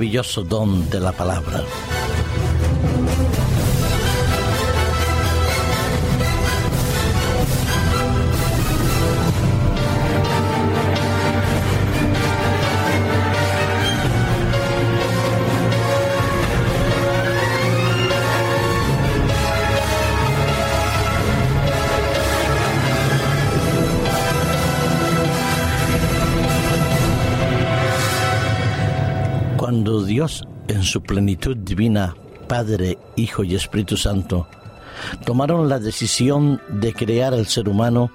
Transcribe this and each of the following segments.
maravilloso don de la palabra. Cuando Dios, en su plenitud divina, Padre, Hijo y Espíritu Santo, tomaron la decisión de crear al ser humano,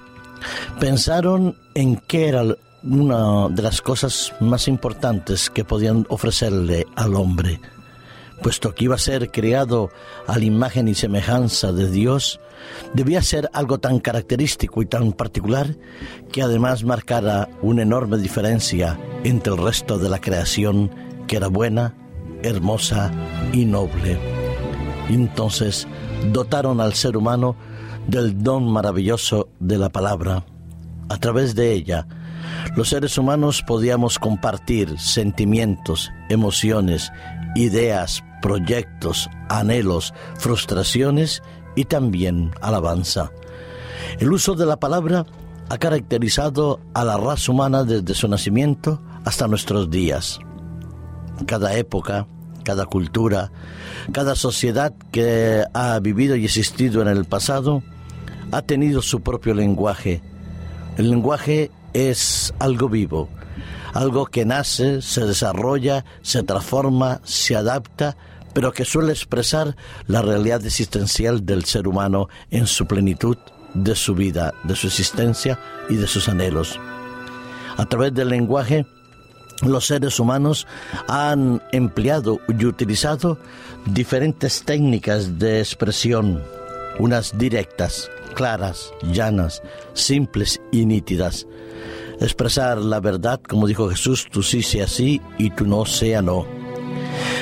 pensaron en qué era una de las cosas más importantes que podían ofrecerle al hombre. Puesto que iba a ser creado a la imagen y semejanza de Dios, debía ser algo tan característico y tan particular que además marcara una enorme diferencia entre el resto de la creación que era buena, hermosa y noble. entonces dotaron al ser humano del don maravilloso de la palabra. A través de ella, los seres humanos podíamos compartir sentimientos, emociones, ideas, proyectos, anhelos, frustraciones y también alabanza. El uso de la palabra ha caracterizado a la raza humana desde su nacimiento hasta nuestros días cada época, cada cultura, cada sociedad que ha vivido y existido en el pasado, ha tenido su propio lenguaje. El lenguaje es algo vivo, algo que nace, se desarrolla, se transforma, se adapta, pero que suele expresar la realidad existencial del ser humano en su plenitud de su vida, de su existencia y de sus anhelos. A través del lenguaje los seres humanos han empleado y utilizado diferentes técnicas de expresión, unas directas, claras, llanas, simples y nítidas. Expresar la verdad, como dijo Jesús, tú sí sea sí y tú no sea no.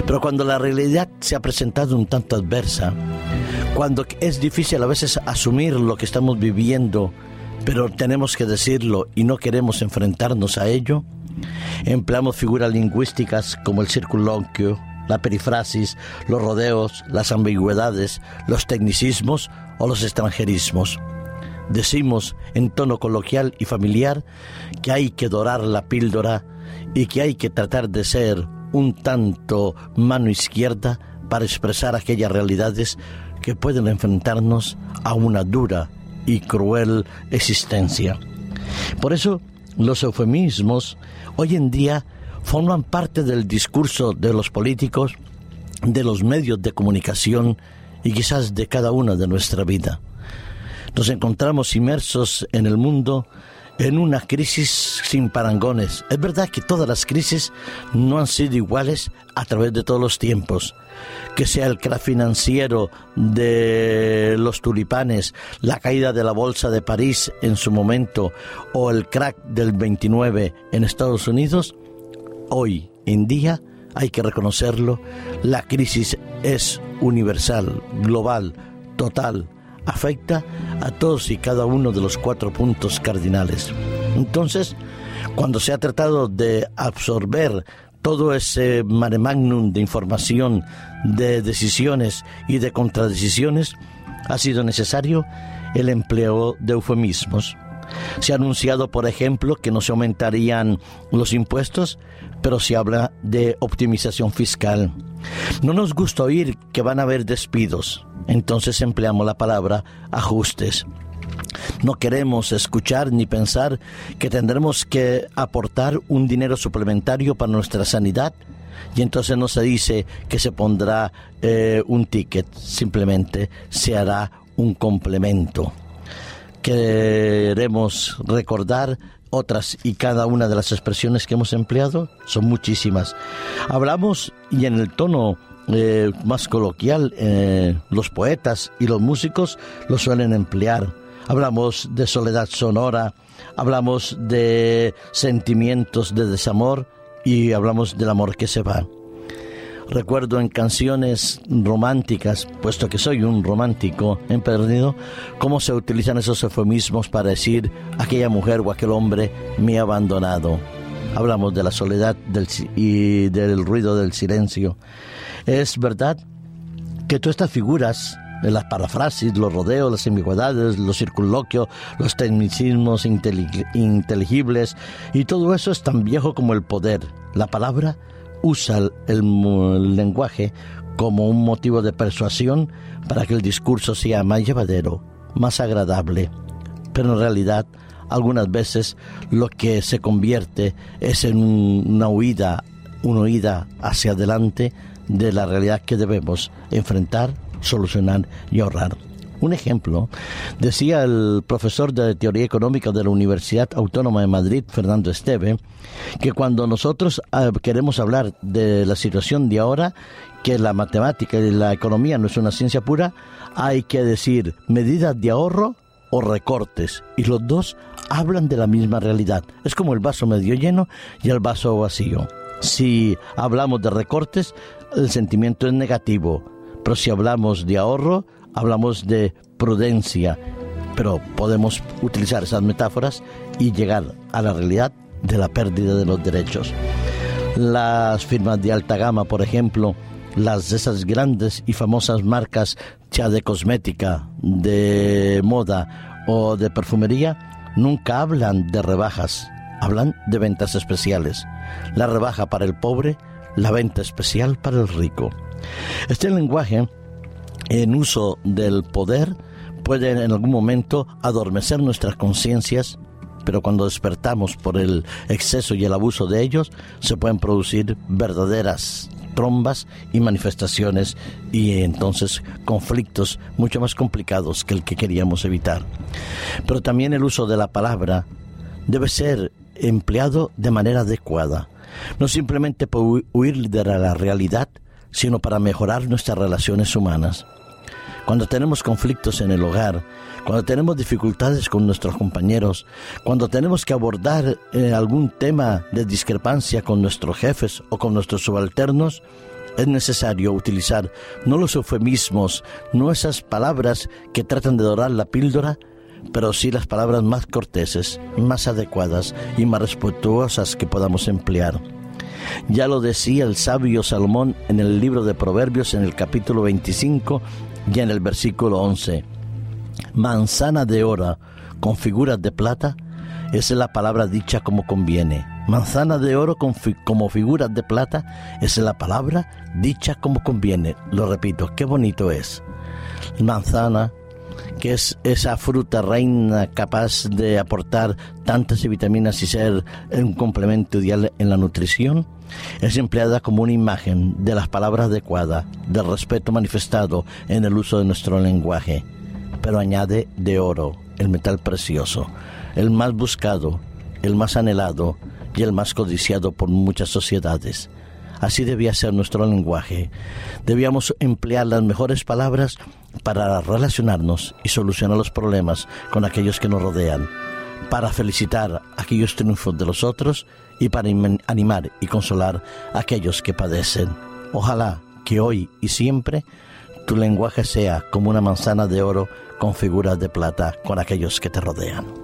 Pero cuando la realidad se ha presentado un tanto adversa, cuando es difícil a veces asumir lo que estamos viviendo, pero tenemos que decirlo y no queremos enfrentarnos a ello, Empleamos figuras lingüísticas como el circunloquio, la perifrasis, los rodeos, las ambigüedades, los tecnicismos o los extranjerismos. Decimos en tono coloquial y familiar que hay que dorar la píldora y que hay que tratar de ser un tanto mano izquierda para expresar aquellas realidades que pueden enfrentarnos a una dura y cruel existencia. Por eso, los eufemismos hoy en día forman parte del discurso de los políticos, de los medios de comunicación y quizás de cada una de nuestra vida. Nos encontramos inmersos en el mundo en una crisis sin parangones. Es verdad que todas las crisis no han sido iguales a través de todos los tiempos. Que sea el crack financiero de los tulipanes, la caída de la bolsa de París en su momento o el crack del 29 en Estados Unidos, hoy en día hay que reconocerlo, la crisis es universal, global, total, afecta a todos y cada uno de los cuatro puntos cardinales. Entonces, cuando se ha tratado de absorber todo ese mare magnum de información, de decisiones y de contradecisiones, ha sido necesario el empleo de eufemismos. Se ha anunciado, por ejemplo, que no se aumentarían los impuestos, pero se habla de optimización fiscal. No nos gusta oír que van a haber despidos, entonces empleamos la palabra ajustes. No queremos escuchar ni pensar que tendremos que aportar un dinero suplementario para nuestra sanidad y entonces no se dice que se pondrá eh, un ticket, simplemente se hará un complemento. Queremos recordar otras y cada una de las expresiones que hemos empleado, son muchísimas. Hablamos y en el tono eh, más coloquial, eh, los poetas y los músicos lo suelen emplear. Hablamos de soledad sonora, hablamos de sentimientos de desamor y hablamos del amor que se va. Recuerdo en canciones románticas, puesto que soy un romántico empedernido, cómo se utilizan esos eufemismos para decir aquella mujer o aquel hombre me ha abandonado. hablamos de la soledad y del ruido del silencio. Es verdad que todas estas figuras, las parafrasis, los rodeos, las ambigüedades, los circunloquios, los tecnicismos inteligibles, y todo eso es tan viejo como el poder. La palabra usa el lenguaje como un motivo de persuasión para que el discurso sea más llevadero, más agradable. Pero en realidad, algunas veces lo que se convierte es en una huida, una huida hacia adelante de la realidad que debemos enfrentar, solucionar y ahorrar. Un ejemplo, decía el profesor de Teoría Económica de la Universidad Autónoma de Madrid, Fernando Esteve, que cuando nosotros ah, queremos hablar de la situación de ahora, que la matemática y la economía no es una ciencia pura, hay que decir medidas de ahorro o recortes. Y los dos hablan de la misma realidad. Es como el vaso medio lleno y el vaso vacío. Si hablamos de recortes, el sentimiento es negativo. Pero si hablamos de ahorro, hablamos de prudencia. Pero podemos utilizar esas metáforas y llegar a la realidad de la pérdida de los derechos. Las firmas de alta gama, por ejemplo, las de esas grandes y famosas marcas ya de cosmética, de moda o de perfumería, nunca hablan de rebajas, hablan de ventas especiales. La rebaja para el pobre, la venta especial para el rico. Este lenguaje en uso del poder puede en algún momento adormecer nuestras conciencias, pero cuando despertamos por el exceso y el abuso de ellos, se pueden producir verdaderas trombas y manifestaciones y entonces conflictos mucho más complicados que el que queríamos evitar. Pero también el uso de la palabra debe ser empleado de manera adecuada, no simplemente para huir de la realidad, sino para mejorar nuestras relaciones humanas. Cuando tenemos conflictos en el hogar, cuando tenemos dificultades con nuestros compañeros, cuando tenemos que abordar eh, algún tema de discrepancia con nuestros jefes o con nuestros subalternos, es necesario utilizar no los eufemismos, no esas palabras que tratan de dorar la píldora, pero sí las palabras más corteses, más adecuadas y más respetuosas que podamos emplear. Ya lo decía el sabio Salomón en el libro de Proverbios en el capítulo 25 y en el versículo 11. Manzana de oro con figuras de plata, es la palabra dicha como conviene. Manzana de oro con como figuras de plata, es la palabra dicha como conviene. Lo repito, qué bonito es. Manzana, que es esa fruta reina capaz de aportar tantas vitaminas y ser un complemento ideal en la nutrición, es empleada como una imagen de las palabras adecuadas, del respeto manifestado en el uso de nuestro lenguaje, pero añade de oro, el metal precioso, el más buscado, el más anhelado y el más codiciado por muchas sociedades. Así debía ser nuestro lenguaje. Debíamos emplear las mejores palabras para relacionarnos y solucionar los problemas con aquellos que nos rodean, para felicitar aquellos triunfos de los otros y para animar y consolar a aquellos que padecen. Ojalá que hoy y siempre tu lenguaje sea como una manzana de oro con figuras de plata con aquellos que te rodean.